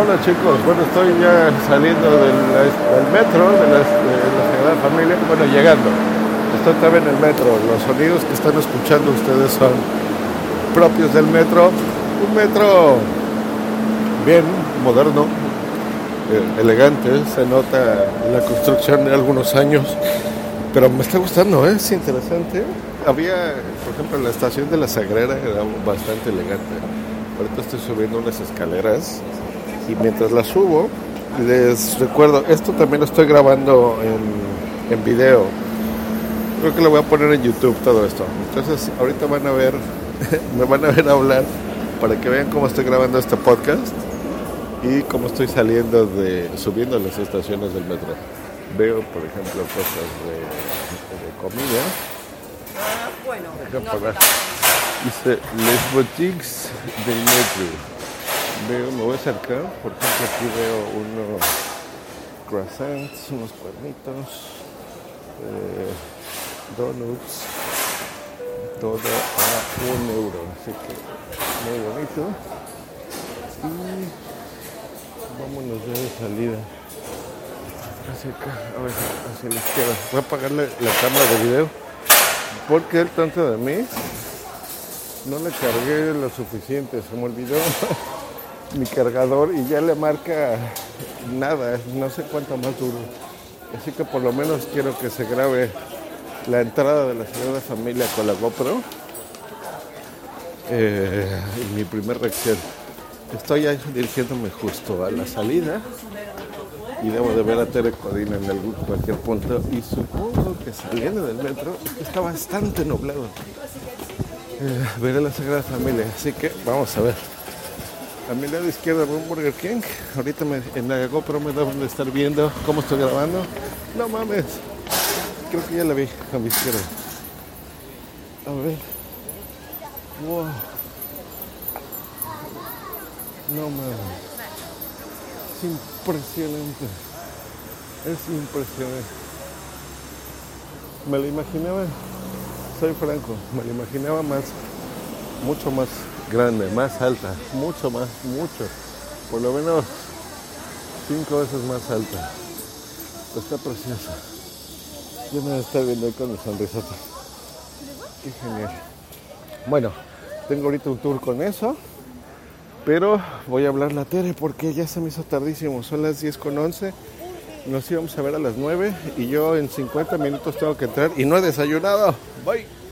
Hola chicos, bueno estoy ya saliendo del, metro de la, de la Familia, bueno llegando, estoy también en el metro, los sonidos que están escuchando ustedes son propios del metro, un metro bien moderno, eh, elegante, se nota la construcción de algunos años, pero me está gustando, ¿eh? es interesante. Había, por ejemplo, la estación de la Sagrera era bastante elegante. Ahorita estoy subiendo unas escaleras y mientras las subo, les recuerdo, esto también lo estoy grabando en, en video. Creo que lo voy a poner en YouTube todo esto. Entonces, ahorita van a ver, me van a ver hablar para que vean cómo estoy grabando este podcast y cómo estoy saliendo de, subiendo las estaciones del metro. Veo, por ejemplo, cosas de, de comida. Ah, bueno, no Dice Les Boutiques del Metro. Veo, me voy a acercar, por ejemplo, aquí veo unos croissants, unos cuernitos, eh, donuts, todo a un euro, así que muy bonito. Y vámonos ya de salida. Hacia acá, a ver, hacia la izquierda. Voy a apagarle la cámara de video porque el tonto de mí no le cargué lo suficiente, se me olvidó mi cargador y ya le marca nada, no sé cuánto más duro. Así que por lo menos quiero que se grabe la entrada de la Sagrada Familia con la GoPro. Eh, y mi primer reacción. Estoy ya dirigiéndome justo a la salida y debo de ver a Tere Codina en algún, cualquier punto y supongo que saliendo del metro está bastante nublado. Eh, veré la Sagrada Familia, así que vamos a ver. A mi lado izquierdo un Burger King. Ahorita me, en la GoPro me deben de estar viendo cómo estoy grabando. No mames. Creo que ya la vi a mi izquierda. A ver. Wow. No mames. Es impresionante. Es impresionante. Me lo imaginaba, soy franco, me lo imaginaba más, mucho más grande, más alta, mucho más, mucho. Por lo menos cinco veces más alta. Está preciosa. Yo me estar viendo ahí con mi sonrisota. Qué genial. Bueno, tengo ahorita un tour con eso. Pero voy a hablar la Tere porque ya se me hizo tardísimo. Son las 10 con 11. Nos íbamos a ver a las 9 y yo en 50 minutos tengo que entrar y no he desayunado. Bye.